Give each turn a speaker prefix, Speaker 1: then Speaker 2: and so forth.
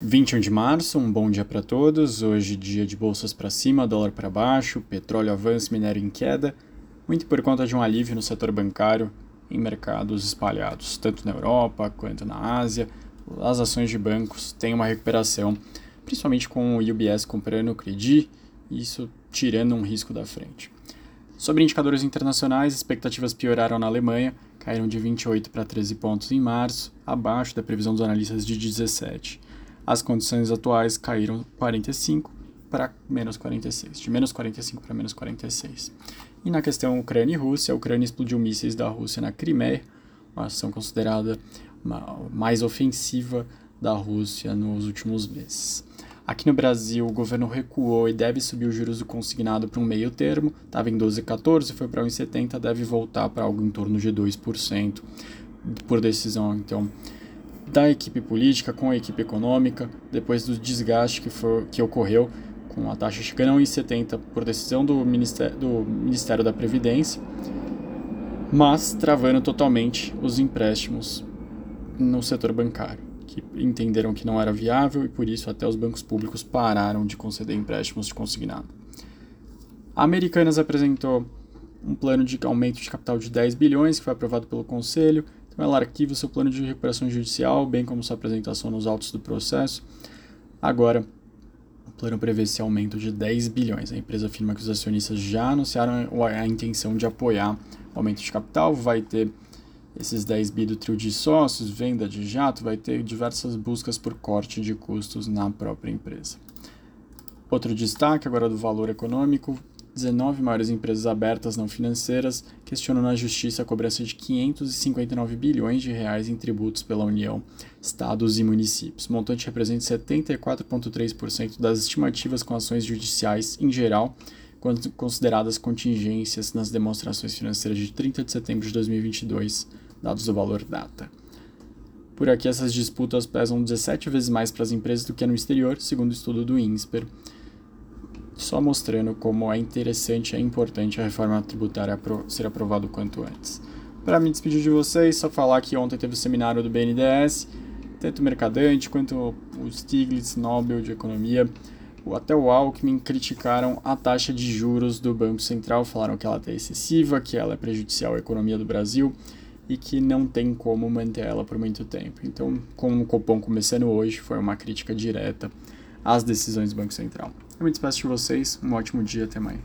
Speaker 1: 21 de março, um bom dia para todos. Hoje, dia de bolsas para cima, dólar para baixo, petróleo avança, minério em queda, muito por conta de um alívio no setor bancário em mercados espalhados, tanto na Europa quanto na Ásia. As ações de bancos têm uma recuperação, principalmente com o UBS comprando o Credit, isso tirando um risco da frente. Sobre indicadores internacionais, expectativas pioraram na Alemanha, caíram de 28 para 13 pontos em março, abaixo da previsão dos analistas de 17 as condições atuais caíram 45 para menos 46, de menos 45 para menos 46. E na questão Ucrânia e Rússia, a Ucrânia explodiu mísseis da Rússia na Crimeia, uma ação considerada mais ofensiva da Rússia nos últimos meses. Aqui no Brasil, o governo recuou e deve subir os juros do consignado para um meio termo, estava em 12,14, foi para 1,70, deve voltar para algo em torno de 2% por decisão, então, da equipe política com a equipe econômica, depois do desgaste que, for, que ocorreu com a taxa chegando a 1,70 por decisão do Ministério, do Ministério da Previdência, mas travando totalmente os empréstimos no setor bancário, que entenderam que não era viável e por isso até os bancos públicos pararam de conceder empréstimos de consignado. A Americanas apresentou um plano de aumento de capital de 10 bilhões que foi aprovado pelo Conselho ela arquiva seu plano de recuperação judicial, bem como sua apresentação nos autos do processo. Agora, o plano prevê esse aumento de 10 bilhões. A empresa afirma que os acionistas já anunciaram a intenção de apoiar o aumento de capital, vai ter esses 10 bi do trio de sócios, venda de jato, vai ter diversas buscas por corte de custos na própria empresa. Outro destaque agora do valor econômico, 19 maiores empresas abertas não financeiras questionam na justiça a cobrança de 559 bilhões de reais em tributos pela União, estados e municípios. O montante representa 74,3% das estimativas com ações judiciais em geral, quando consideradas contingências nas demonstrações financeiras de 30 de setembro de 2022, dados do valor data. Por aqui, essas disputas pesam 17 vezes mais para as empresas do que no exterior, segundo o estudo do INSPER só mostrando como é interessante e é importante a reforma tributária ser aprovada o quanto antes. Para me despedir de vocês, só falar que ontem teve o seminário do BNDES, tanto o Mercadante quanto o Stiglitz Nobel de Economia, até o Alckmin criticaram a taxa de juros do Banco Central, falaram que ela é excessiva, que ela é prejudicial à economia do Brasil e que não tem como manter ela por muito tempo. Então, com o Copom começando hoje, foi uma crítica direta às decisões do Banco Central. Eu me despeço de vocês, um ótimo dia, até amanhã.